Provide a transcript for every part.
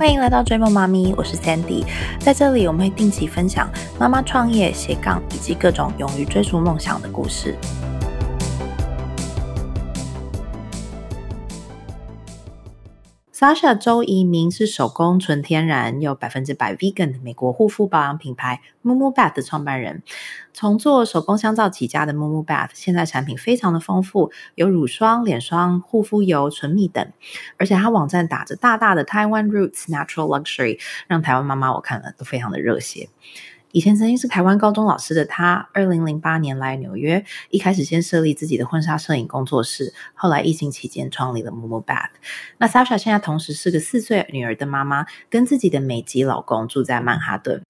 欢迎来到追梦妈咪，我是 Sandy，在这里我们会定期分享妈妈创业、斜杠以及各种勇于追逐梦想的故事。Sasha 周怡明是手工纯天然又百分之百 vegan 的美国护肤保养品牌 Mumu Bath 的创办人。从做手工香皂起家的 Mumu Bath，现在产品非常的丰富，有乳霜、脸霜、护肤油、唇蜜等。而且它网站打着大大的 Taiwan Roots Natural Luxury，让台湾妈妈我看了都非常的热血。以前曾经是台湾高中老师的他，二零零八年来纽约，一开始先设立自己的婚纱摄影工作室，后来疫情期间创立了 Momo Bath。那 Sasha 现在同时是个四岁女儿的妈妈，跟自己的美籍老公住在曼哈顿。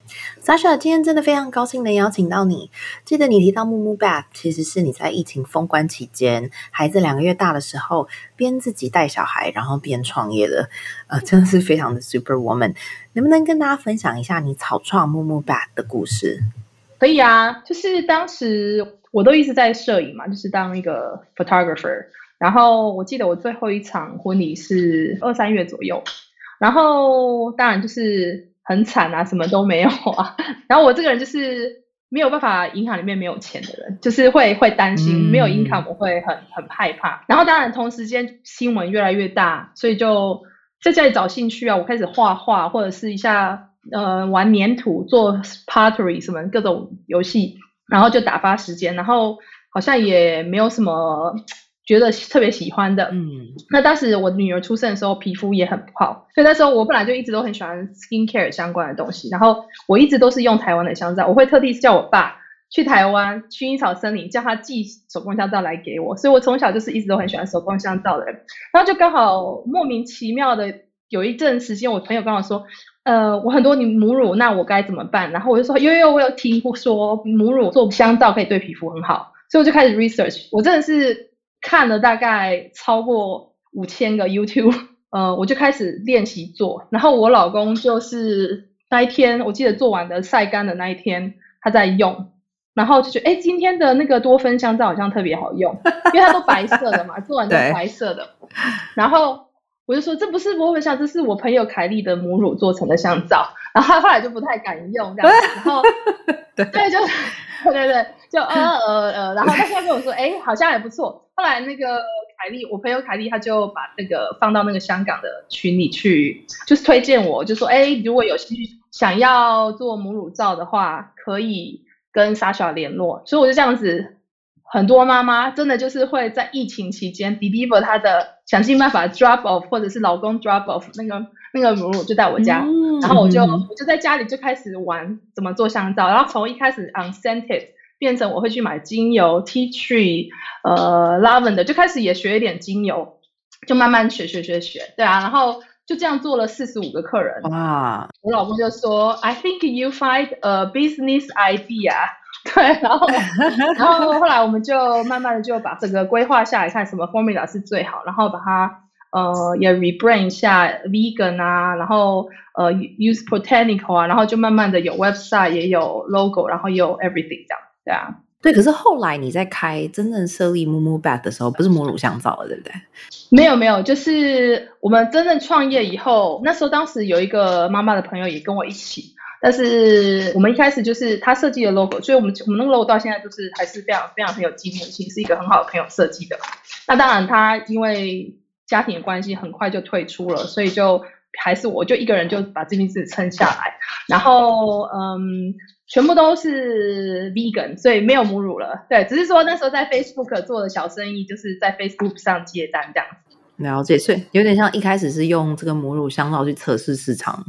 Sasha 今天真的非常高兴能邀请到你。记得你提到 Momo Bath，其实是你在疫情封关期间，孩子两个月大的时候，边自己带小孩，然后边创业的，呃，真的是非常的 Super Woman。能不能跟大家分享一下你草创木木 bat 的故事？可以啊，就是当时我都一直在摄影嘛，就是当一个 photographer。然后我记得我最后一场婚礼是二三月左右，然后当然就是很惨啊，什么都没有啊。然后我这个人就是没有办法，银行里面没有钱的人，就是会会担心没有 income，我会很很害怕。然后当然同时间新闻越来越大，所以就。在家里找兴趣啊，我开始画画，或者是一下呃玩粘土、做 pottery 什么各种游戏，然后就打发时间。然后好像也没有什么觉得特别喜欢的。嗯，那当时我女儿出生的时候，皮肤也很不好，所以那时候我本来就一直都很喜欢 skin care 相关的东西。然后我一直都是用台湾的香皂，我会特地叫我爸。去台湾薰衣草森林，叫他寄手工香皂来给我，所以我从小就是一直都很喜欢手工香皂的人。然后就刚好莫名其妙的有一阵时间，我朋友跟我说，呃，我很多你母乳，那我该怎么办？然后我就说，有有，我有听过说母乳做香皂可以对皮肤很好，所以我就开始 research。我真的是看了大概超过五千个 YouTube，呃，我就开始练习做。然后我老公就是那一天，我记得做完的晒干的那一天，他在用。然后就觉得，哎，今天的那个多芬香皂好像特别好用，因为它都白色的嘛，做完都白色的。然后我就说，这不是多芬香，这是我朋友凯莉的母乳做成的香皂。然后他后来就不太敢用这样子。然后对，就对对对，就呃呃呃，然后他现在跟我说，哎，好像还不错。后来那个凯莉，我朋友凯莉，他就把那个放到那个香港的群里去，就是推荐我，就说，哎，如果有兴趣想要做母乳皂的话，可以。跟 Sasha 联络，所以我就这样子，很多妈妈真的就是会在疫情期间，deliver 她的想尽办法 drop off，或者是老公 drop off 那个那个母乳就在我家，然后我就我就在家里就开始玩怎么做香皂，然后从一开始 unscented 变成我会去买精油 tea tree，呃 lavender 就开始也学一点精油，就慢慢学学学学，对啊，然后。就这样做了四十五个客人哇！我老公就说：“I think you find a business idea。”对，然后然后后来我们就慢慢的就把整个规划下来，看什么 formula 是最好，然后把它呃也 rebrand 一下 vegan 啊，然后呃 use botanical 啊，然后就慢慢的有 website 也有 logo，然后也有 everything 这样，对啊。对，可是后来你在开真正设立 Mumu Bath 的时候，不是母乳香皂了，对不对？没有没有，就是我们真正创业以后，那时候当时有一个妈妈的朋友也跟我一起，但是我们一开始就是他设计的 logo，所以我们我们那个 logo 到现在就是还是非常非常很有纪念性，是一个很好的朋友设计的。那当然他因为家庭的关系，很快就退出了，所以就还是我就一个人就把这件事撑下来，然后嗯。全部都是 vegan，所以没有母乳了。对，只是说那时候在 Facebook 做的小生意，就是在 Facebook 上接单这样子。了解，所以有点像一开始是用这个母乳香皂去测试市场。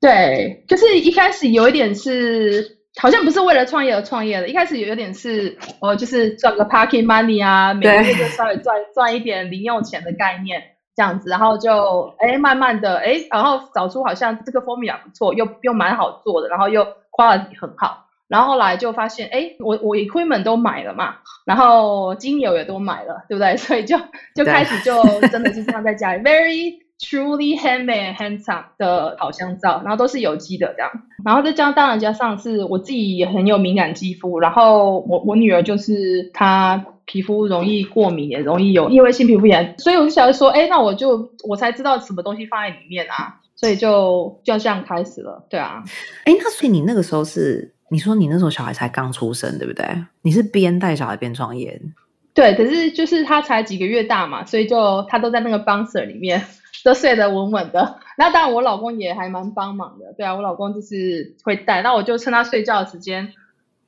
对，就是一开始有一点是，好像不是为了创业而创业的，一开始有有点是，哦，就是赚个 parking money 啊，每个月就稍微赚赚一点零用钱的概念这样子，然后就哎慢慢的哎，然后找出好像这个 formula 不错，又又蛮好做的，然后又。quality 很好，然后后来就发现，哎，我我 equipment 都买了嘛，然后精油也都买了，对不对？所以就就开始就真的是这样在家里，very truly handmade handsome 的好香皂，然后都是有机的这样。然后再加当然加上是我自己也很有敏感肌肤，然后我我女儿就是她皮肤容易过敏，也容易有异位性皮肤炎，所以我就想说，哎，那我就我才知道什么东西放在里面啊，所以就就这样开始了，对啊。哎，那所以你那个时候是你说你那时候小孩才刚出生，对不对？你是边带小孩边创业？对，可是就是他才几个月大嘛，所以就他都在那个 bouncer 里面。都睡得稳稳的，那当然我老公也还蛮帮忙的，对啊，我老公就是会带，那我就趁他睡觉的时间，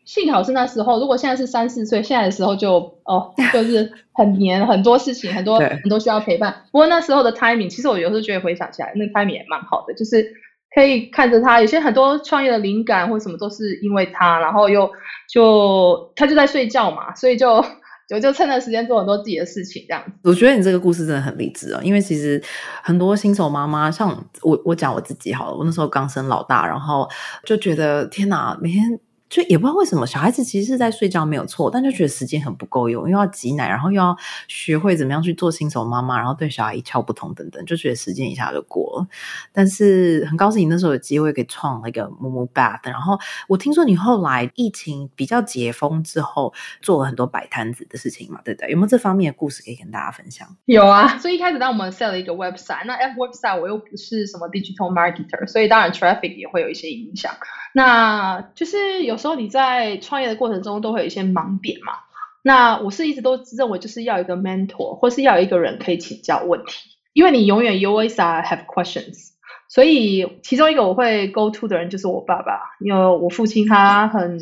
幸好是那时候，如果现在是三四岁，现在的时候就哦，就是很黏，很多事情，很多很多需要陪伴。不过那时候的 timing，其实我有时候觉得回想起来，那 timing 也蛮好的，就是可以看着他，有些很多创业的灵感或什么都是因为他，然后又就他就在睡觉嘛，所以就。就就趁着时间做很多自己的事情，这样子。我觉得你这个故事真的很励志哦，因为其实很多新手妈妈，像我，我讲我自己好了，我那时候刚生老大，然后就觉得天哪，每天。就也不知道为什么，小孩子其实是在睡觉没有错，但就觉得时间很不够用，又要挤奶，然后又要学会怎么样去做新手妈妈，然后对小孩一窍不通等等，就觉得时间一下就过了。但是很高兴你那时候有机会给创了一个 Momo Bath，然后我听说你后来疫情比较解封之后，做了很多摆摊子的事情嘛，对不对？有没有这方面的故事可以跟大家分享？有啊，所以一开始当我们 set 了一个 website，那 F website 我又不是什么 digital marketer，所以当然 traffic 也会有一些影响。那就是有有时候你在创业的过程中都会有一些盲点嘛。那我是一直都认为就是要一个 mentor，或是要一个人可以请教问题，因为你永远 you always have questions。所以其中一个我会 go to 的人就是我爸爸，因为我父亲他很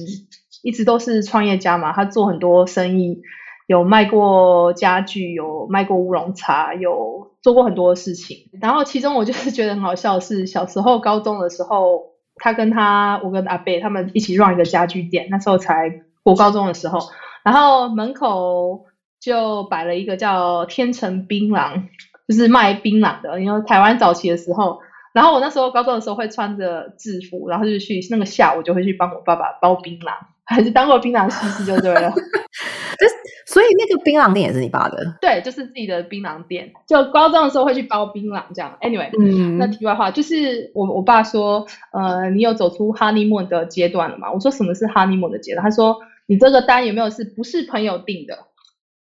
一直都是创业家嘛，他做很多生意，有卖过家具，有卖过乌龙茶，有做过很多事情。然后其中我就是觉得很好笑是小时候高中的时候。他跟他，我跟阿贝他们一起 run 一个家具店，那时候才国高中的时候，然后门口就摆了一个叫天成槟榔，就是卖槟榔的。因为台湾早期的时候，然后我那时候高中的时候会穿着制服，然后就去那个下午就会去帮我爸爸包槟榔，还是当过槟榔西施就对了。所以那个槟榔店也是你爸的？对，就是自己的槟榔店。就高中的时候会去包槟榔这样。Anyway，嗯，那题外话就是我我爸说，呃，你有走出 honeymoon 的阶段了吗？我说什么是 honeymoon 的阶段？他说你这个单有没有是不是朋友订的？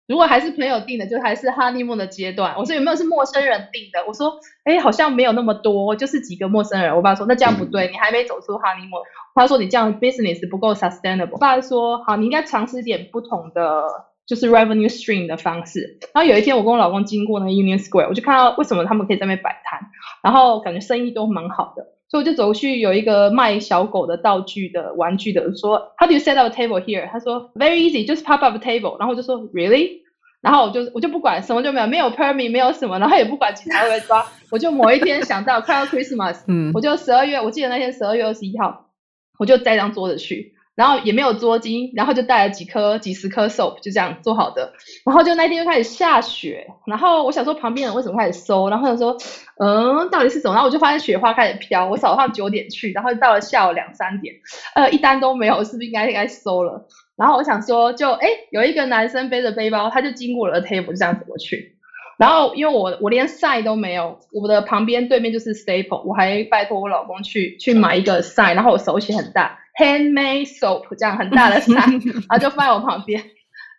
如果还是朋友订的，就还是 honeymoon 的阶段。我说有没有是陌生人订的？我说哎，好像没有那么多，就是几个陌生人。我爸说那这样不对，你还没走出 honeymoon。他说你这样 business 不够 sustainable。我爸说好，你应该尝试点不同的。就是 revenue stream 的方式。然后有一天，我跟我老公经过那个 Union Square，我就看到为什么他们可以在那边摆摊，然后感觉生意都蛮好的，所以我就走过去，有一个卖小狗的道具的玩具的，说 How do you set up a table here？他说 Very easy, just pop up a table。然后我就说 Really？然后我就我就不管什么就没有，没有 permit，没有什么，然后也不管警察会抓，我就某一天想到快要 Christmas，嗯，我就十二月，我记得那天十二月二十一号，我就带张桌子去。然后也没有桌巾，然后就带了几颗、几十颗 soap，就这样做好的。然后就那天就开始下雪，然后我想说旁边人为什么开始收，然后他说，嗯，到底是怎么？然后我就发现雪花开始飘。我早上九点去，然后到了下午两三点，呃，一单都没有，是不是应该应该收了？然后我想说，就哎，有一个男生背着背包，他就经过了 table，就这样走过去。然后因为我我连 sign 都没有，我的旁边对面就是 staple，我还拜托我老公去去买一个 sign，然后我手写很大。Handmade soap 这样很大的 伞，然后就放在我旁边，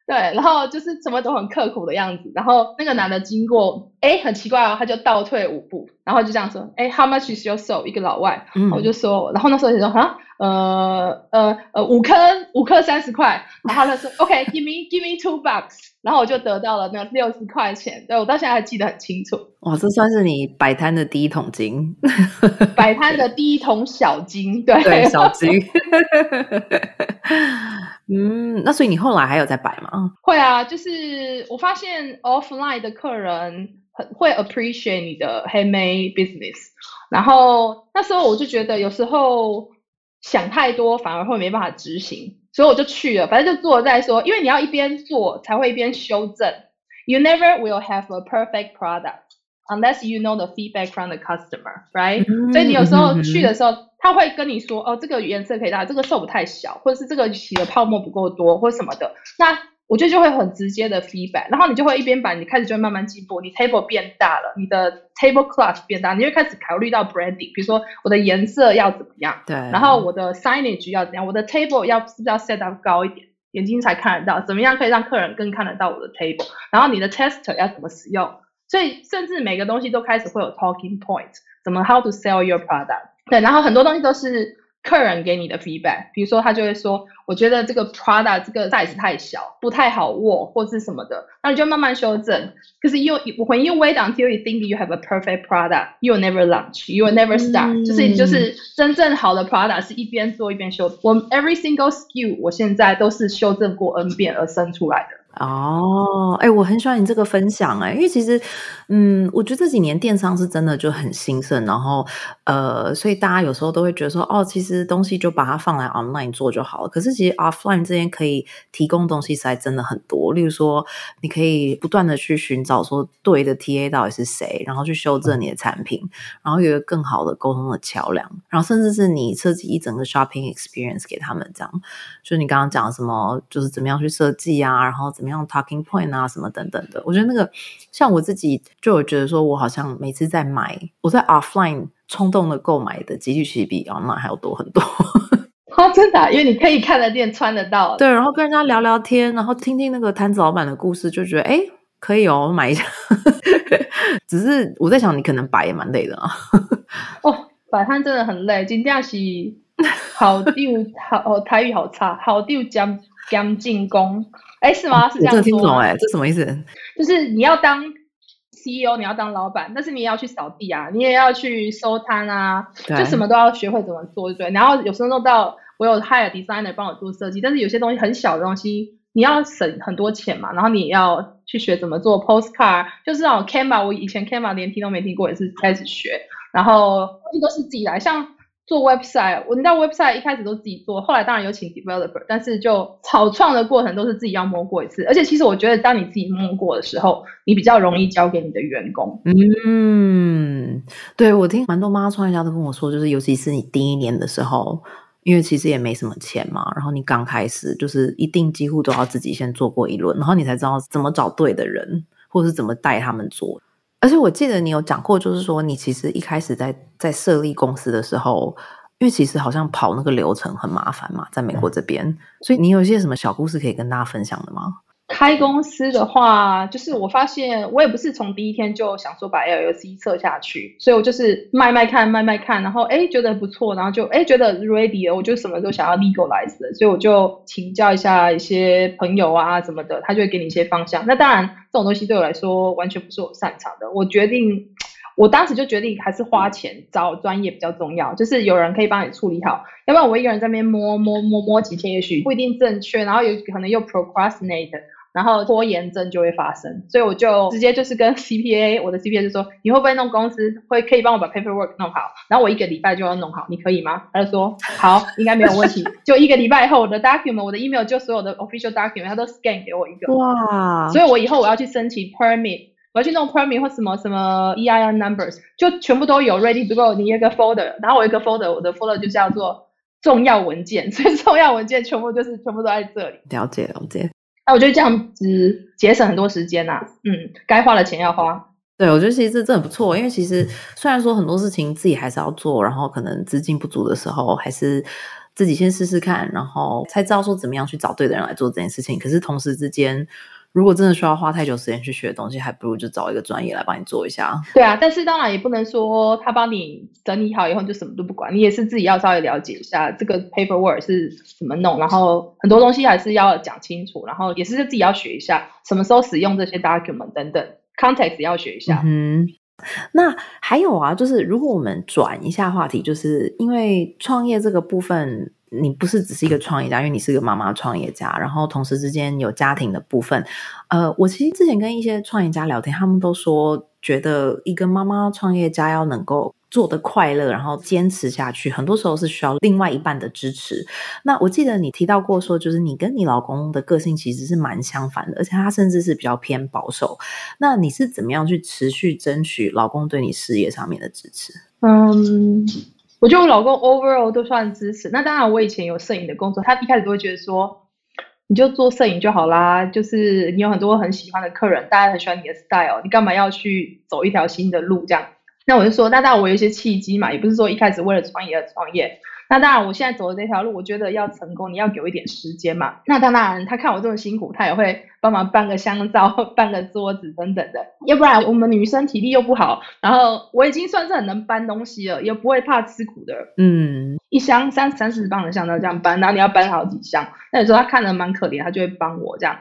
对，然后就是什么都很刻苦的样子。然后那个男的经过，哎，很奇怪哦，他就倒退五步，然后就这样说，哎，How much is your soap？一个老外，我就说，然后那时候就说，哈。呃呃呃，五颗五颗三十块，然后他说 OK，give me give me two bucks，然后我就得到了那六十块钱，对我到现在还记得很清楚。哇，这算是你摆摊的第一桶金，摆摊的第一桶小金，对对，小金。嗯，那所以你后来还有在摆吗？会啊，就是我发现 offline 的客人很会 appreciate 你的 handmade business，然后那时候我就觉得有时候。想太多反而会没办法执行，所以我就去了，反正就做了再说。因为你要一边做才会一边修正。You never will have a perfect product unless you know the feedback from the customer, right？所以你有时候去的时候，他会跟你说，哦，这个颜色可以大，这个瘦不太小，或者是这个起的泡沫不够多，或什么的。那我觉得就会很直接的 feedback，然后你就会一边摆，你开始就会慢慢进步，你 table 变大了，你的 table cloth 变大，你会开始考虑到 branding，比如说我的颜色要怎么样，对，然后我的 signage 要怎样，我的 table 要是不是要 set up 高一点，眼睛才看得到，怎么样可以让客人更看得到我的 table，然后你的 tester 要怎么使用，所以甚至每个东西都开始会有 talking point，怎么 how to sell your product，对，然后很多东西都是。客人给你的 feedback，比如说他就会说，我觉得这个 product 这个 size 太小，不太好握，或是什么的，那你就慢慢修正。可是 you when you wait until you think you have a perfect product, you will never launch, you will never start。就是就是真正好的 product 是一边做一边修。我 every single skill 我现在都是修正过 n 遍而生出来的。哦，哎，我很喜欢你这个分享哎，因为其实，嗯，我觉得这几年电商是真的就很兴盛，然后呃，所以大家有时候都会觉得说，哦，其实东西就把它放来 online 做就好了。可是其实 offline 这边可以提供东西实在真的很多，例如说，你可以不断的去寻找说对的 TA 到底是谁，然后去修正你的产品，然后有一个更好的沟通的桥梁，然后甚至是你设计一整个 shopping experience 给他们，这样，就是你刚刚讲什么，就是怎么样去设计啊，然后怎怎么样 talking point 啊，什么等等的，我觉得那个像我自己就有觉得说，我好像每次在买，我在 offline 冲动的购买的几率其实比 online 还要多很多。哦，真的，因为你可以看得见、穿得到。对，然后跟人家聊聊天，然后听听那个摊子老板的故事，就觉得哎，可以哦，买一下。只是我在想，你可能摆也蛮累的啊。哦，摆摊真的很累，今天是好丢好台语好差，好丢将。将进攻，哎，是吗？是这样听不懂哎，这什么意思？就是你要当 CEO，你要当老板，但是你也要去扫地啊，你也要去收摊啊，就什么都要学会怎么做，对不对？然后有时候弄到我有 hire designer 帮我做设计，但是有些东西很小的东西，你要省很多钱嘛，然后你也要去学怎么做 postcard，就是那种 Canva，我以前 Canva 连听都没听过，也是开始学，然后这都是自己来，像。做 website，我你知道 website 一开始都自己做，后来当然有请 developer，但是就草创的过程都是自己要摸过一次。而且其实我觉得，当你自己摸过的时候，你比较容易交给你的员工。嗯，对我听蛮多妈妈创业家都跟我说，就是尤其是你第一年的时候，因为其实也没什么钱嘛，然后你刚开始就是一定几乎都要自己先做过一轮，然后你才知道怎么找对的人，或者是怎么带他们做。而且我记得你有讲过，就是说你其实一开始在在设立公司的时候，因为其实好像跑那个流程很麻烦嘛，在美国这边，所以你有一些什么小故事可以跟大家分享的吗？开公司的话，就是我发现我也不是从第一天就想说把 LLC 测下去，所以我就是卖卖看，卖卖看，然后哎觉得不错，然后就哎觉得 ready 了，我就什么都想要 legalize 的，所以我就请教一下一些朋友啊什么的，他就会给你一些方向。那当然这种东西对我来说完全不是我擅长的，我决定，我当时就决定还是花钱找专业比较重要，就是有人可以帮你处理好，要不然我一个人在那边摸摸摸摸几天，也许不一定正确，然后有可能又 procrastinate。然后拖延症就会发生，所以我就直接就是跟 CPA，我的 CPA 就说你会不会弄公司，会可以帮我把 paperwork 弄好，然后我一个礼拜就要弄好，你可以吗？他就说好，应该没有问题。就一个礼拜以后，我的 document，我的 email 就所有的 official document，他都 scan 给我一个。哇！所以我以后我要去申请 permit，我要去弄 permit 或什么什么 EIN numbers，就全部都有 ready to go。你一个 folder，然后我一个 folder，我的 folder 就叫做重要文件，所以重要文件全部就是全部都在这里。了解，了解。那我觉得这样子节省很多时间呐，嗯，该花的钱要花。对，我觉得其实这真的不错，因为其实虽然说很多事情自己还是要做，然后可能资金不足的时候，还是自己先试试看，然后才知道说怎么样去找对的人来做这件事情。可是同时之间。如果真的需要花太久时间去学的东西，还不如就找一个专业来帮你做一下。对啊，但是当然也不能说他帮你整理好以后就什么都不管，你也是自己要稍微了解一下这个 paperwork 是怎么弄，然后很多东西还是要讲清楚，然后也是自己要学一下什么时候使用这些 document 等等，context 要学一下。嗯，那还有啊，就是如果我们转一下话题，就是因为创业这个部分。你不是只是一个创业家，因为你是个妈妈创业家，然后同时之间有家庭的部分。呃，我其实之前跟一些创业家聊天，他们都说，觉得一个妈妈创业家要能够做的快乐，然后坚持下去，很多时候是需要另外一半的支持。那我记得你提到过说，就是你跟你老公的个性其实是蛮相反的，而且他甚至是比较偏保守。那你是怎么样去持续争取老公对你事业上面的支持？嗯。我觉得我老公 overall 都算支持。那当然，我以前有摄影的工作，他一开始都会觉得说，你就做摄影就好啦，就是你有很多很喜欢的客人，大家很喜欢你的 style，你干嘛要去走一条新的路这样？那我就说，那当然我有一些契机嘛，也不是说一开始为了创业而创业。那当然，我现在走的这条路，我觉得要成功，你要给我一点时间嘛。那当然，他看我这么辛苦，他也会帮忙搬个香皂、搬个桌子等等的。要不然，我们女生体力又不好，然后我已经算是很能搬东西了，也不会怕吃苦的。嗯，一箱三三四十磅的香皂这样搬，然后你要搬好几箱。那有时候他看着蛮可怜，他就会帮我这样。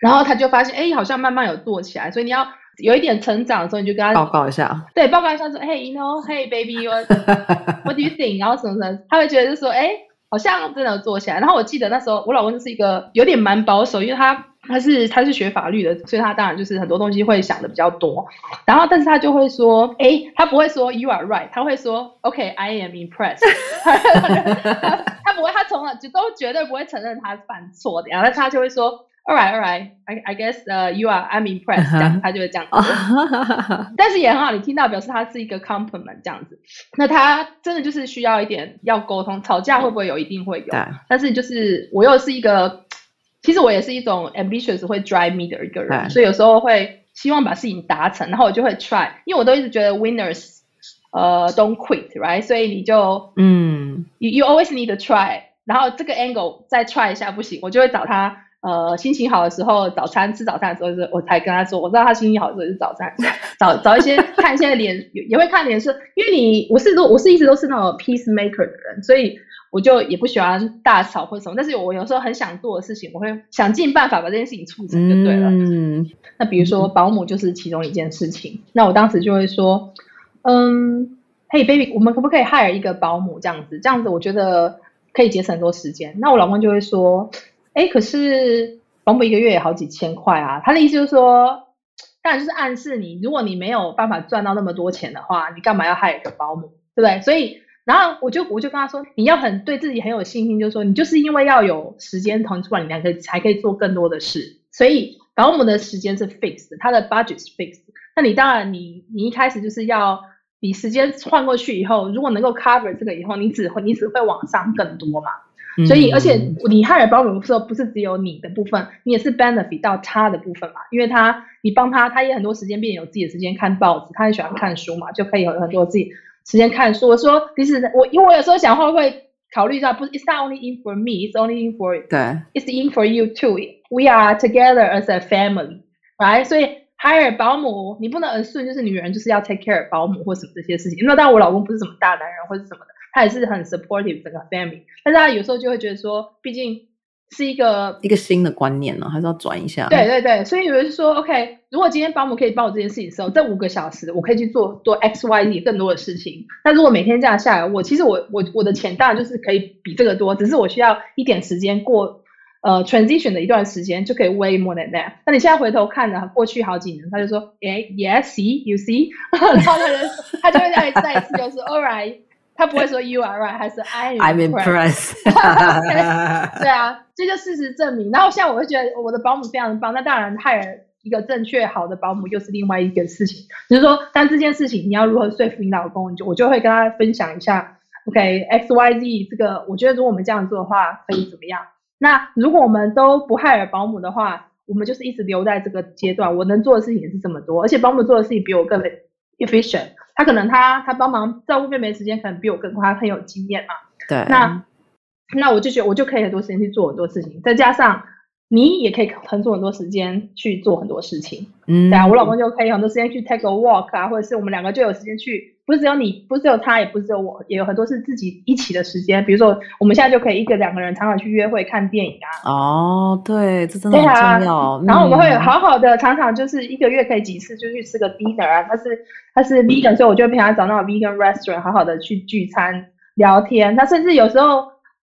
然后他就发现，哎，好像慢慢有做起来。所以你要。有一点成长的时候，你就跟他报告一下。对，报告一下说，Hey，you know，Hey baby，what what do you think？然后什么什么，他会觉得就说，哎，好像真的做起来。然后我记得那时候我老公就是一个有点蛮保守，因为他他是他是学法律的，所以他当然就是很多东西会想的比较多。然后但是他就会说，哎，他不会说 You are right，他会说，OK，I am impressed。他不会，他从来就都绝对不会承认他犯错的。然后他就会说。All right, all right. I I guess uh you are I'm impressed. 这样他就会这样子，但是也很好，你听到表示他是一个 compliment 这样子。那他真的就是需要一点要沟通，吵架会不会有？一定会有。但是就是我又是一个，其实我也是一种 ambitious 会 drive me 的一个人，所以有时候会希望把事情达成，然后我就会 try，因为我都一直觉得 winners 呃 don't quit，right？所以你就嗯，you you always need to try，然后这个 angle 再 try 一下不行，我就会找他。呃，心情好的时候，早餐吃早餐的时候，是我才跟他说，我知道他心情好的时候是早餐，找找一些 看一些脸，也会看脸色，因为你我是都我是一直都是那种 peacemaker 的人，所以我就也不喜欢大吵或什么，但是我有时候很想做的事情，我会想尽办法把这件事情促成就对了。嗯，那比如说保姆就是其中一件事情，那我当时就会说，嗯，Hey baby，我们可不可以 hire 一个保姆这样子？这样子我觉得可以节省很多时间。那我老公就会说。哎，可是保姆一个月也好几千块啊！他的意思就是说，当然就是暗示你，如果你没有办法赚到那么多钱的话，你干嘛要害一个保姆，对不对？所以，然后我就我就跟他说，你要很对自己很有信心，就是说，你就是因为要有时间腾出来，你才可以才可以做更多的事。所以，保姆的时间是 fixed，他的 budget 是 fixed。那你当然，你你一开始就是要，你时间换过去以后，如果能够 cover 这个以后，你只会你只会往上更多嘛。所以，而且你害了保姆的时候，不是只有你的部分，你也是 benefit 到他的部分嘛？因为他，你帮他，他也很多时间，变有自己的时间看报纸，他也喜欢看书嘛，就可以有很多自己时间看书。我说，其实我，因为我有时候想会不会考虑到，不是，it's not only in for me，it's only in for 对，it's in for you too。We are together as a family，right？所以 hire 保姆，你不能 assume 就是女人就是要 take care 保姆或什么这些事情。那当然，我老公不是什么大男人或者什么的。他也是很 supportive 整个 family，但是他有时候就会觉得说，毕竟是一个一个新的观念呢，还是要转一下。对对对，所以有人说，OK，如果今天保姆可以帮我这件事情的时候，这五个小时我可以去做做 X Y Z 更多的事情。那如果每天这样下来，我其实我我我的钱当然就是可以比这个多，只是我需要一点时间过呃 transition 的一段时间就可以 way more than that。那你现在回头看呢，过去好几年，他就说，哎，Yes，see，you see，然后他就他就会再再一次就是 All right。他不会说 you are right，还是 I am impressed。对啊，这就事实证明。然后现在我会觉得我的保姆非常的棒。那当然，害一个正确好的保姆又是另外一个事情。就是说，但这件事情你要如何说服你老公，就我就会跟他分享一下。OK，X Y Z 这个，我觉得如果我们这样做的话，可以怎么样？那如果我们都不害了保姆的话，我们就是一直留在这个阶段。我能做的事情也是这么多，而且保姆做的事情比我更 efficient。他可能他他帮忙照顾妹妹的时间可能比我更快，他很有经验嘛。对。那那我就觉得我就可以很多时间去做很多事情，再加上你也可以腾出很多时间去做很多事情。嗯。对啊，我老公就可以很多时间去 take a walk 啊，或者是我们两个就有时间去。不是只有你，不是只有他，也不是只有我，也有很多是自己一起的时间。比如说，我们现在就可以一个两个人常常去约会、看电影啊。哦，对，这真的很重要。然后我们会好好的，常常就是一个月可以几次就去吃个 dinner 啊。他是他是 vegan，所以我就陪他找那种 vegan restaurant，好好的去聚餐聊天。他甚至有时候，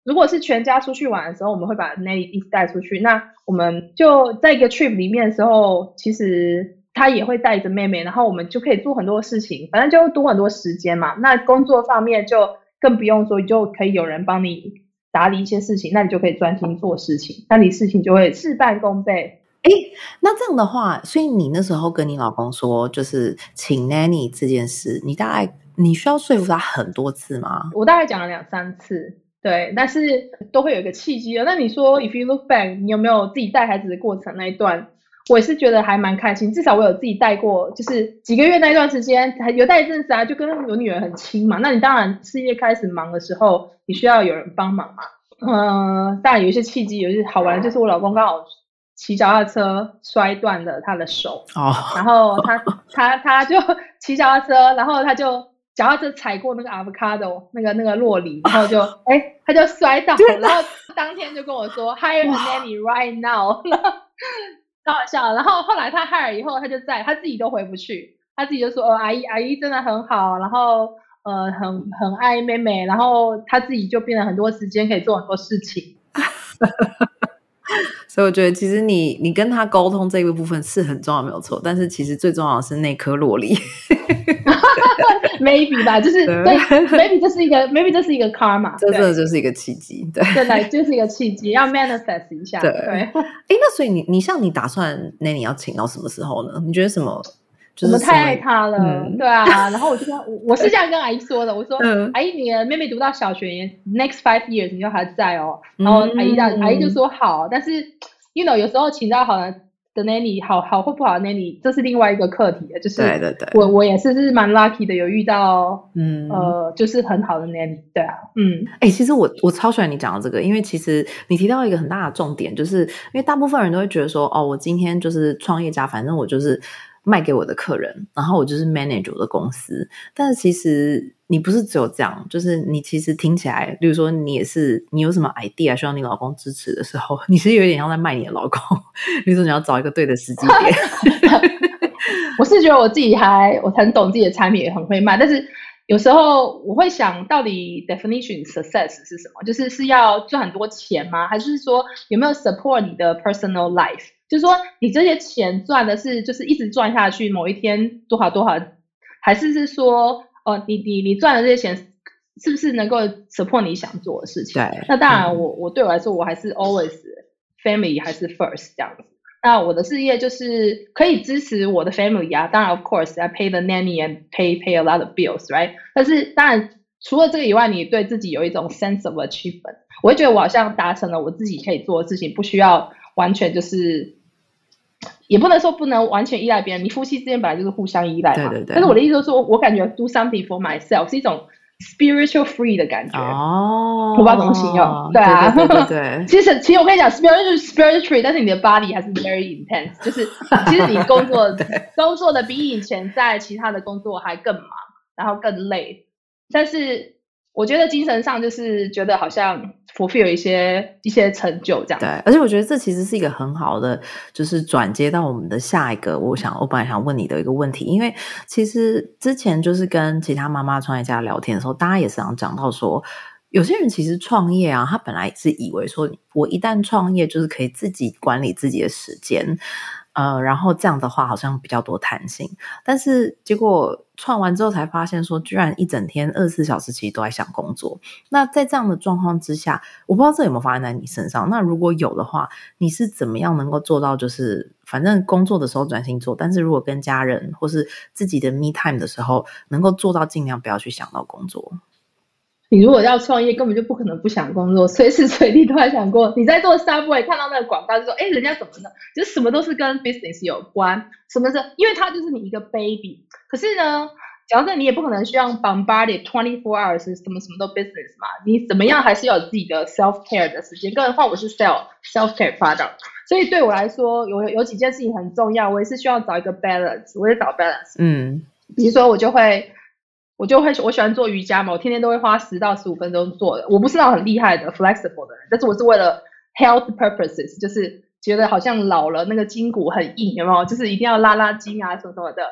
如果是全家出去玩的时候，我们会把 Nelly 一起带出去。那我们就在一个 trip 里面的时候，其实。他也会带着妹妹，然后我们就可以做很多事情，反正就多很多时间嘛。那工作方面就更不用说，就可以有人帮你打理一些事情，那你就可以专心做事情，那你事情就会事半功倍。哎，那这样的话，所以你那时候跟你老公说，就是请 nanny 这件事，你大概你需要说服他很多次吗？我大概讲了两三次。对，但是都会有一个契机的。那你说，if you look back，你有没有自己带孩子的过程那一段？我也是觉得还蛮开心，至少我有自己带过，就是几个月那段时间，还有带一阵子啊，就跟有女儿很亲嘛。那你当然事业开始忙的时候，你需要有人帮忙嘛。嗯，当然有一些契机，有一些好玩，就是我老公刚好骑脚踏车摔断了他的手，哦，然后他他他就骑脚踏车，然后他就脚踏车踩过那个 avocado 那个那个洛梨，然后就 哎他就摔倒了，然后当天就跟我说 hire nanny right now，好笑。然后后来他害了以后，他就在他自己都回不去，他自己就说哦阿姨阿姨真的很好，然后呃很很爱妹妹，然后他自己就变了很多时间可以做很多事情。所以我觉得，其实你你跟他沟通这个部分是很重要，没有错。但是其实最重要的是那颗洛梨。maybe 吧，就是对对，maybe 这是一个 maybe 这是一个 karma，这真对的就是一个契机，对。对对，就是一个契机，要 manifest 一下。对对，哎，那所以你你像你打算那你要请到什么时候呢？你觉得什么？就是我们太爱他了，嗯对啊。然后我就跟我我是这样跟阿姨说的，我说嗯阿姨，你的妹妹读到小学，next five years 你就还在哦。然后阿姨的嗯阿姨就说好，但是 you know 有时候请到好的的 nanny 好好或不好的 nanny，这是另外一个课题了，就是对对对，我我也是是蛮 lucky 的，有遇到嗯呃就是很好的 nanny，对啊，嗯。哎、其实我我超喜欢你讲的这个，因为其实你提到一个很大的重点，就是因为大部分人都会觉得说，哦，我今天就是创业家，反正我就是卖给我的客人，然后我就是 manage 我的公司。但是其实你不是只有这样，就是你其实听起来，比如说你也是，你有什么 idea 需要你老公支持的时候，你是有点像在卖你的老公，比如说你要找一个对的时机点。我是觉得我自己还我很懂自己的产品，也很会卖，但是有时候我会想到底 definition success 是什么？就是是要赚很多钱吗？还是说有没有 support 你的 personal life？就是说你这些钱赚的是就是一直赚下去，某一天多少多少，还是是说哦你你你赚的这些钱是不是能够 support 你想做的事情？对，那当然嗯我，我对我来说，我还是 always family 还是 first 这样子。那我的事业就是可以支持我的 family 啊，当然 of course I pay the nanny and pay pay a lot of bills，right？但是当然除了这个以外，你对自己有一种 sense of achievement，我会觉得我好像达成了我自己可以做的事情，不需要完全就是，也不能说不能完全依赖别人，你夫妻之间本来就是互相依赖嘛。对对对但是我的意思就是说，我感觉 do something for myself 是一种 spiritual free 的感觉。哦，我不知道怎么形容对啊对对对对 其实，其实我跟你讲，spiritual spiritual，但是你的 body 还是 very intense，就是其实你工作 工作的比以前在其他的工作还更忙，然后更累。但是我觉得精神上就是觉得好像付费有一些一些成就这样。对，而且我觉得这其实是一个很好的，就是转接到我们的下一个。我想，我本来想问你的一个问题，因为其实之前就是跟其他妈妈创业家聊天的时候，大家也时常讲到说，有些人其实创业啊，他本来是以为说，我一旦创业就是可以自己管理自己的时间。呃，然后这样的话好像比较多弹性，但是结果创完之后才发现说，居然一整天二十四小时其实都在想工作。那在这样的状况之下，我不知道这有没有发生在你身上。那如果有的话，你是怎么样能够做到，就是反正工作的时候专心做，但是如果跟家人或是自己的 me time 的时候，能够做到尽量不要去想到工作。你如果要创业，根本就不可能不想工作，随时随地都在想过。你在做 Subway 看到那个广告，就说：“哎，人家怎么呢？就是什么都是跟 business 有关，什么是？因为它就是你一个 baby。可是呢，假设你也不可能需要 bombarded twenty four hours 什么什么都 business 嘛，你怎么样还是要有自己的 self care 的时间。更何况我是 sell self care product，所以对我来说，有有几件事情很重要，我也是需要找一个 balance，我也找 balance。嗯，比如说我就会，我就会我喜欢做瑜伽嘛，我天天都会花十到十五分钟做的。我不是那种很厉害的 flexible 的人，但是我是为了 health purposes，就是觉得好像老了那个筋骨很硬，有没有？就是一定要拉拉筋啊什么什么的。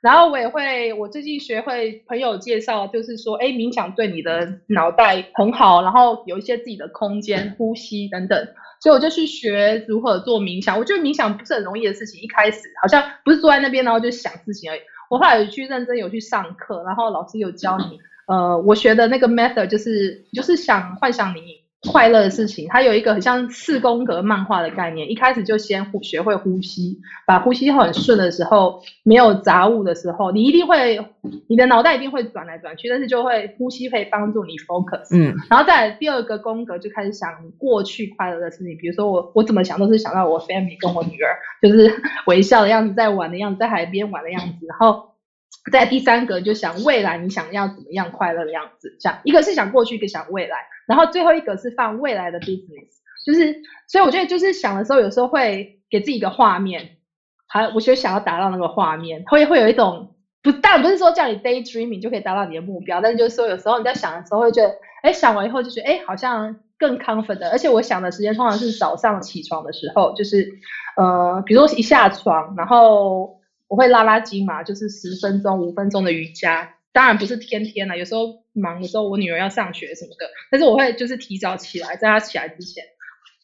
然后我也会，我最近学会朋友介绍，就是说，哎，冥想对你的脑袋很好，然后有一些自己的空间、呼吸等等。所以我就去学如何做冥想。我觉得冥想不是很容易的事情，一开始好像不是坐在那边然后就想事情而已。我后来有去认真有去上课，然后老师有教你。呃，我学的那个 method 就是就是想幻想你快乐的事情，它有一个很像四宫格漫画的概念。一开始就先呼学会呼吸，把呼吸很顺的时候，没有杂物的时候，你一定会，你的脑袋一定会转来转去，但是就会呼吸可以帮助你 focus。嗯，然后再第二个宫格就开始想过去快乐的事情，比如说我我怎么想都是想到我 family 跟我女儿，就是 微笑的样子，在玩的样子，在海边玩的样子，然后。在第三个就想未来你想要怎么样快乐的样子，这样一个是想过去，一个想未来，然后最后一个是放未来的 business，就是所以我觉得就是想的时候，有时候会给自己一个画面，还我就想要达到那个画面，会会有一种不但不是说叫你 daydreaming 就可以达到你的目标，但是就是说有时候你在想的时候会觉得，哎，想完以后就觉得哎好像更 confident，而且我想的时间通常是早上起床的时候，就是呃比如说一下床，然后。我会拉拉筋嘛，就是十分钟、五分钟的瑜伽，当然不是天天了，有时候忙的时候，我女儿要上学什么的，但是我会就是提早起来，在她起来之前，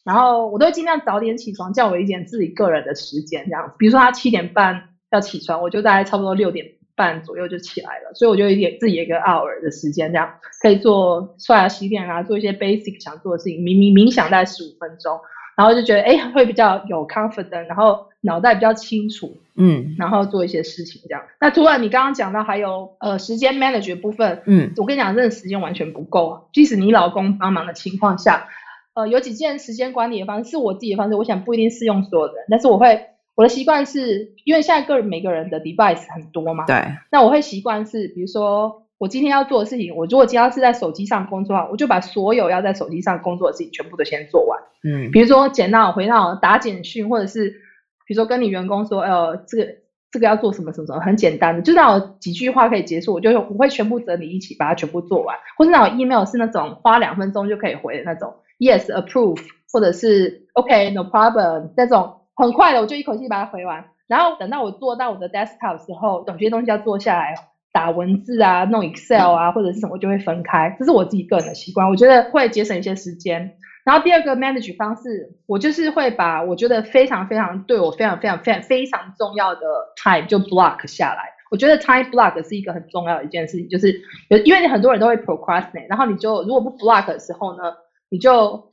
然后我都会尽量早点起床，叫我一点自己个人的时间这样子。比如说她七点半要起床，我就大概差不多六点半左右就起来了，所以我就一点自己一个 hour 的时间，这样可以做刷牙、洗脸啊，做一些 basic 想做的事情，冥冥冥想大概十五分钟。然后就觉得哎，会比较有 confident，然后脑袋比较清楚，嗯，然后做一些事情这样。那除了你刚刚讲到还有呃时间 manage 部分，嗯，我跟你讲，真的时间完全不够。即使你老公帮忙的情况下，呃，有几件时间管理的方式是我自己的方式，我想不一定适用所有人，但是我会我的习惯是因为现在个人每个人的 device 很多嘛，对，那我会习惯是比如说。我今天要做的事情，我如果今天是在手机上工作，我就把所有要在手机上工作的事情全部都先做完。嗯，比如说剪到回到打简讯，或者是比如说跟你员工说，呃，这个这个要做什么什么什么，很简单的，就那种几句话可以结束，我就我会全部整理一起把它全部做完。或是那种 email 是那种花两分钟就可以回的那种，yes approve，或者是 OK no problem 那种很快的，我就一口气把它回完。然后等到我做到我的 desktop 时候，有些东西要做下来。打文字啊，弄 Excel 啊，或者是什么就会分开，这是我自己个人的习惯，我觉得会节省一些时间。然后第二个 manage 方式，我就是会把我觉得非常非常对我非常非常非常非常重要的 time 就 block 下来。我觉得 time block 是一个很重要的一件事情，就是因为你很多人都会 procrastinate，然后你就如果不 block 的时候呢，你就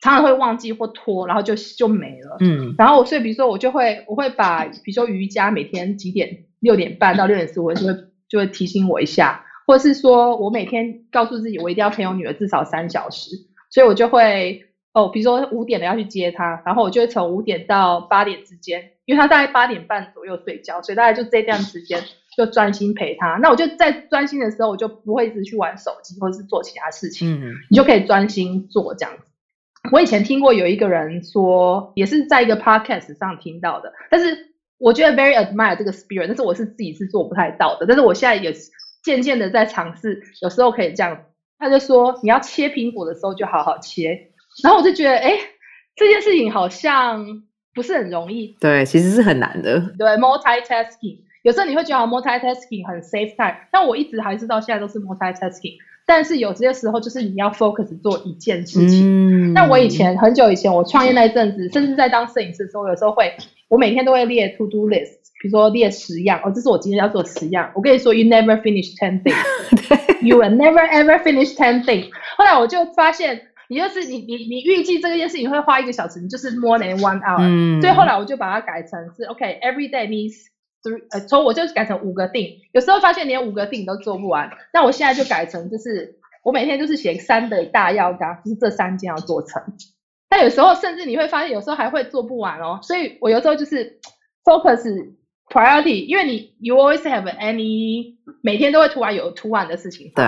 常常会忘记或拖，然后就就没了。嗯，然后我所以比如说我就会我会把比如说瑜伽每天几点六点半到六点十五就会。就会提醒我一下，或者是说我每天告诉自己，我一定要陪我女儿至少三小时，所以我就会哦，比如说五点的要去接他，然后我就会从五点到八点之间，因为他大概八点半左右睡觉，所以大概就这段时间就专心陪他。那我就在专心的时候，我就不会一直去玩手机或者是做其他事情，嗯，你就可以专心做这样子。我以前听过有一个人说，也是在一个 podcast 上听到的，但是。我觉得 very admire 这个 spirit，但是我是自己是做不太到的。但是我现在也渐渐的在尝试，有时候可以这样。他就说，你要切苹果的时候就好好切。然后我就觉得，哎，这件事情好像不是很容易。对，其实是很难的。对，multitasking，有时候你会觉得 multitasking 很 save time，但我一直还是到现在都是 multitasking。但是有些时候就是你要 focus 做一件事情。那我以前很久以前我创业那阵子，甚至在当摄影师的时候，有时候会。我每天都会列 to do list，比如说列十样，哦，这是我今天要做十样。我跟你说，you never finish ten things，you will never ever finish ten things。后来我就发现，你就是你你你预计这件事情会花一个小时，你就是 more than one hour。嗯。所以后来我就把它改成是 OK，every day means three，呃，从我就改成五个定。有时候发现连五个定都做不完，那我现在就改成就是我每天就是写三的大要纲，就是这三件要做成。但有时候甚至你会发现，有时候还会做不完哦。所以我有时候就是 focus priority，因为你 you always have any 每天都会突然有突然的事情，对，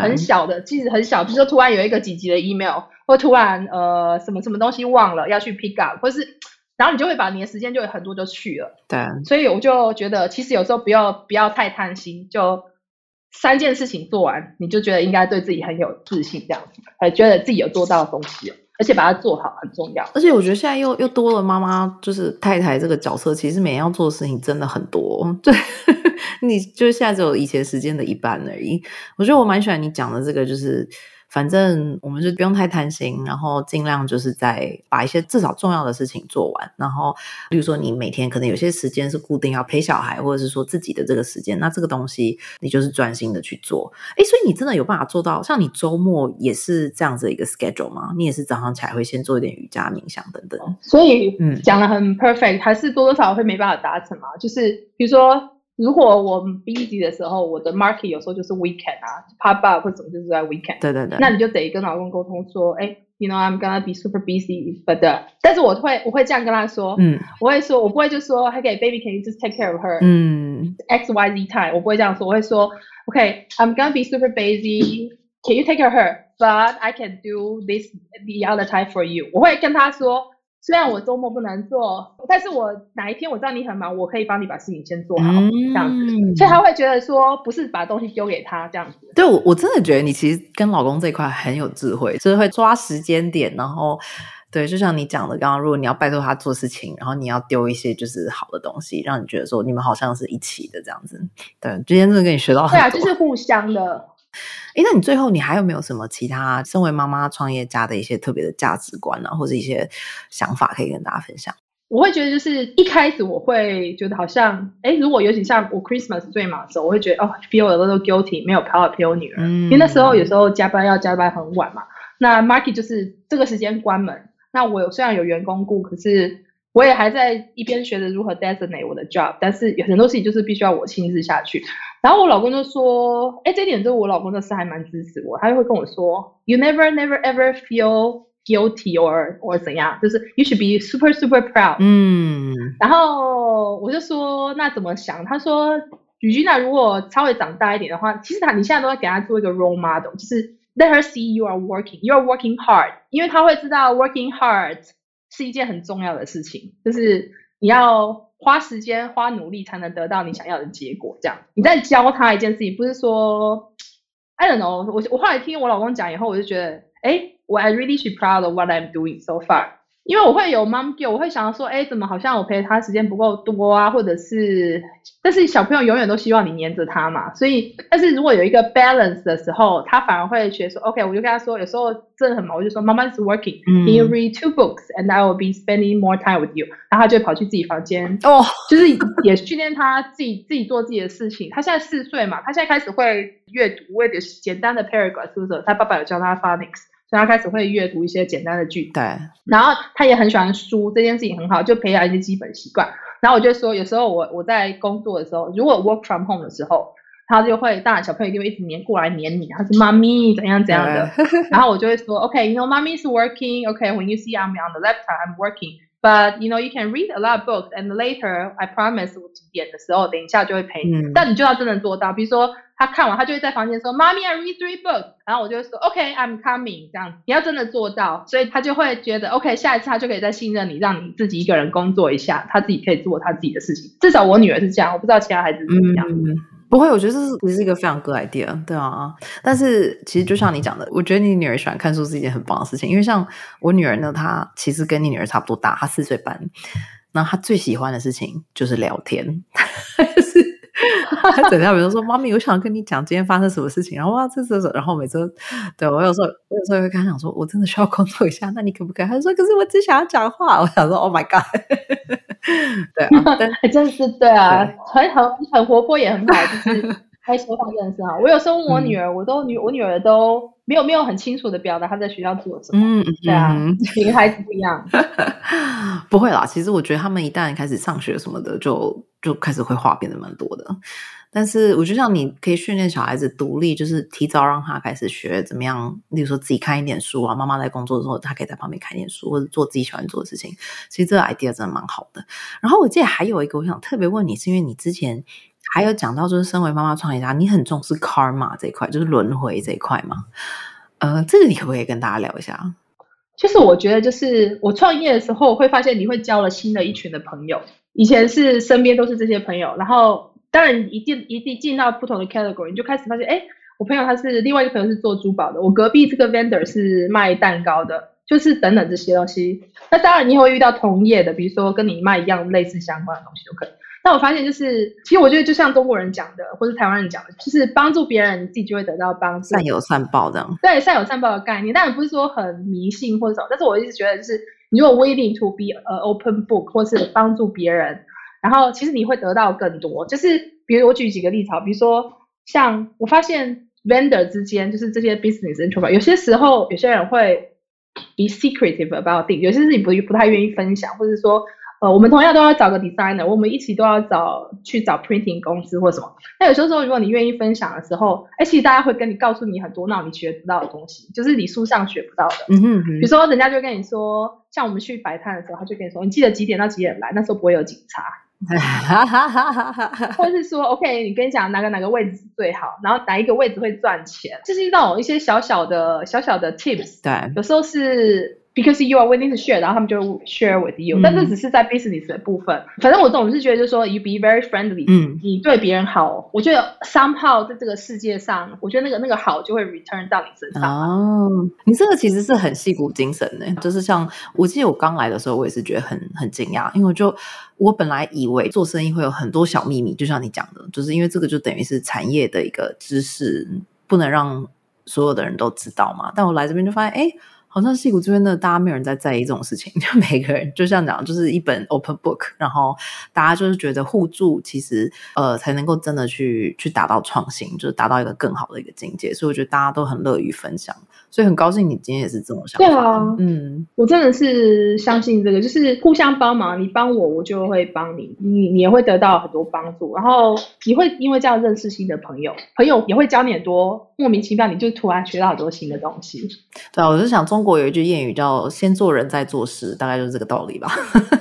很小的，即使很小，比如说突然有一个紧急的 email，或突然呃什么什么东西忘了要去 pick up，或是然后你就会把你的时间就有很多就去了。对，所以我就觉得其实有时候不要不要太贪心，就三件事情做完，你就觉得应该对自己很有自信，这样子，还觉得自己有做到的东西了。而且把它做好很重要。而且我觉得现在又又多了妈妈，就是太太这个角色，其实每天要做的事情真的很多。对，你就是现在只有以前时间的一半而已。我觉得我蛮喜欢你讲的这个，就是。反正我们就不用太贪心，然后尽量就是在把一些至少重要的事情做完。然后，比如说你每天可能有些时间是固定要陪小孩，或者是说自己的这个时间，那这个东西你就是专心的去做。哎，所以你真的有办法做到？像你周末也是这样子一个 schedule 吗？你也是早上起来会先做一点瑜伽、冥想等等。所以，嗯，讲的很 perfect，还是多多少少会没办法达成嘛？就是比如说。如果我们 busy 的时候，我的 market 有时候就是 weekend 啊，pop up 或什么就是在 weekend。对对对。那你就得跟老公沟通说，哎，you know I'm gonna be super busy，but 但是我会我会这样跟他说，嗯，我会说，我不会就说，Okay baby，can you just take care of her？嗯，X Y Z time，我不会这样说，我会说，Okay，I'm gonna be super busy，can you take care of her？But I can do this the other time for you。我会跟他说。 虽然我周末不能做，但是我哪一天我知道你很忙，我可以帮你把事情先做好，这样子，所以他会觉得说不是把东西丢给他这样子。对，我我真的觉得你其实跟老公这一块很有智慧，就是会抓时间点，然后对，就像你讲的，刚刚如果你要拜托他做事情，然后你要丢一些就是好的东西，让你觉得说你们好像是一起的这样子。对，今天真的跟你学到很多，对啊，就是互相的。哎，那你最后你还有没有什么其他身为妈妈创业家的一些特别的价值观啊，或者一些想法可以跟大家分享？我会觉得就是一开始我会觉得好像，哎，如果尤其像我 Christmas 最忙的时候，我会觉得哦，feel a little guilty，没有陪我陪我女儿，因为那时候有时候加班要加班很晚嘛。那 Market 就是这个时间关门，那我虽然有员工雇，可是。我也还在一边学着如何 designate 我的 job，但是有很多事情就是必须要我亲自下去。然后我老公就说：“哎，这点就是我老公的是还蛮支持我，他就会跟我说：‘You never, never, ever feel guilty or or 怎样，就是 you should be super, super proud。’嗯。然后我就说：那怎么想？他说：雨君娜如果稍微长大一点的话，其实他你现在都要给他做一个 role model，就是 let her see you are working, you are working hard，因为他会知道 working hard。”是一件很重要的事情，就是你要花时间、花努力才能得到你想要的结果。这样，你在教他一件事情，不是说，I don't know。我我后来听我老公讲以后，我就觉得，哎，我 I really should proud of what I'm doing so far。因为我会有 mom guilt，我会想说，哎，怎么好像我陪他时间不够多啊？或者是，但是小朋友永远都希望你黏着他嘛。所以，但是如果有一个 balance 的时候，他反而会觉得说，OK，我就跟他说，有时候真的很忙，我就说，妈妈 is working，can you read two books，and I will be spending more time with you。然后他就跑去自己房间，哦，就是也训练他自己自己做自己的事情。他现在四岁嘛，他现在开始会阅读，为点简单的 paragraph，是不是？他爸爸有教他 phonics。他开始会阅读一些简单的句子，对，然后他也很喜欢书，这件事情很好，就培养一些基本习惯。然后我就说，有时候我我在工作的时候，如果 work from home 的时候，他就会，当然小朋友就会一直黏过来黏你，他是妈咪怎样怎样的。然后我就会说，OK，you know，m o m m y is working，OK，when you see I'm on the laptop，I'm working。But you know, you can read a lot of books, and later, I promise 我几点的时候，等一下就会陪你。但你就要真的做到，比如说他看完，他就会在房间说：“Mommy, I read three books。”然后我就会说：“OK, I'm coming。”这样，你要真的做到，所以他就会觉得 OK，下一次他就可以再信任你，让你自己一个人工作一下，他自己可以做他自己的事情。至少我女儿是这样，我不知道其他孩子怎么样。不会，我觉得这是你是一个非常 good idea，对啊。但是其实就像你讲的，我觉得你女儿喜欢看书是一件很棒的事情。因为像我女儿呢，她其实跟你女儿差不多大，她四岁半。那她最喜欢的事情就是聊天，是。他 整天比如说：“妈咪，我想跟你讲今天发生什么事情。”然后哇，这这这，然后每次对我有时候，我有时候会跟他讲说：“我真的需要工作一下，那你可不可以？”他说：“可是我只想要讲话。”我想说：“Oh my god！” 对啊，真的是对啊，很很很活泼，也很好，就是爱说话真的是啊。我有时候问我女儿，我都女我女儿都没有没有很清楚的表达她在学校做什么。嗯，对啊，每个孩子不一样。不会啦，其实我觉得他们一旦开始上学什么的，就。就开始会话变得蛮多的，但是我觉得像你可以训练小孩子独立，就是提早让他开始学怎么样，例如说自己看一点书啊，妈妈在工作的时候，他可以在旁边看一点书，或者做自己喜欢做的事情。其实这个 idea 真的蛮好的。然后我记得还有一个，我想特别问你，是因为你之前还有讲到，就是身为妈妈创业家，你很重视 karma 这一块，就是轮回这一块嘛？呃，这个你可不可以跟大家聊一下？就是我觉得，就是我创业的时候，会发现你会交了新的一群的朋友。以前是身边都是这些朋友，然后当然一进一定进到不同的 category，你就开始发现，哎，我朋友他是另外一个朋友是做珠宝的，我隔壁这个 vendor 是卖蛋糕的，就是等等这些东西。那当然你也会遇到同业的，比如说跟你卖一样类似相关的东西都可以。那我发现就是，其实我觉得就像中国人讲的，或是台湾人讲的，就是帮助别人，你自己就会得到帮助，善有善报这样。对，善有善报的概念，当然不是说很迷信或者什么，但是我一直觉得就是，你如果 willing to be a open book 或是帮助别人，然后其实你会得到更多。就是比如我举几个例子，比如说像我发现 vendor 之间，就是这些 business i n t r o v 有些时候有些人会 be secretive about thing，有些事情不不太愿意分享，或者说呃，我们同样都要找个 designer，我们一起都要找去找 printing 公司或什么。那有时候，如果你愿意分享的时候，哎，其实大家会跟你告诉你很多那你学不到的东西，就是你书上学不到的。嗯哼哼。比如说，人家就跟你说，像我们去摆摊的时候，他就跟你说，你记得几点到几点来，那时候不会有警察。哈哈哈哈哈！或者是说，OK，你跟你讲哪个哪个位置最好，然后哪一个位置会赚钱，就是那种一些小小的小小的 tips。对，有时候是。Because you are willing to share，然后他们就 share with you，但这只是在 business 的部分。反正我总是觉得，就是说，you be very friendly，嗯，你对别人好，我觉得 somehow 在这个世界上，我觉得那个那个好就会 return 到你身上。哦，你这个其实是很戏骨精神呢，就是像我记得我刚来的时候，我也是觉得很很惊讶，因为我就我本来以为做生意会有很多小秘密，就像你讲的，就是因为这个就等于是产业的一个知识，不能让所有的人都知道嘛。但我来这边就发现，哎。好像戏骨这边的大家没有人在在意这种事情，就每个人就像讲，就是一本 open book，然后大家就是觉得互助，其实呃才能够真的去去达到创新，就是达到一个更好的一个境界。所以我觉得大家都很乐于分享，所以很高兴你今天也是这种想法。对啊，嗯，我真的是相信这个，就是互相帮忙，你帮我，我就会帮你，你你也会得到很多帮助，然后你会因为这样认识新的朋友，朋友也会教你很多莫名其妙，你就突然学到很多新的东西。对啊，我就想中。国有一句谚语叫“先做人再做事”，大概就是这个道理吧。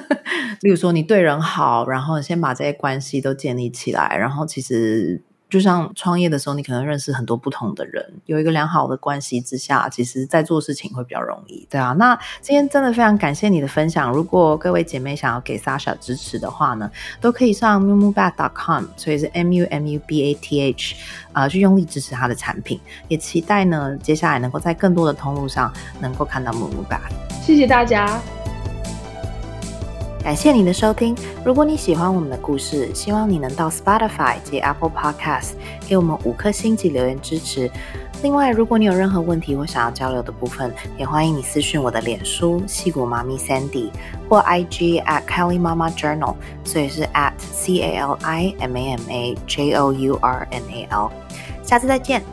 例如说，你对人好，然后先把这些关系都建立起来，然后其实。就像创业的时候，你可能认识很多不同的人，有一个良好的关系之下，其实在做事情会比较容易，对啊。那今天真的非常感谢你的分享。如果各位姐妹想要给 Sasha 支持的话呢，都可以上 mumubat.com，所以是 m u m u b a t h，啊，去用力支持她的产品。也期待呢，接下来能够在更多的通路上能够看到 mumubat。谢谢大家。感谢你的收听。如果你喜欢我们的故事，希望你能到 Spotify 及 Apple Podcast 给我们五颗星及留言支持。另外，如果你有任何问题或想要交流的部分，也欢迎你私讯我的脸书戏骨妈咪 Sandy 或 IG at Kelly Mama Journal，所以是 at C A L I M A M A J O U R N A L。下次再见。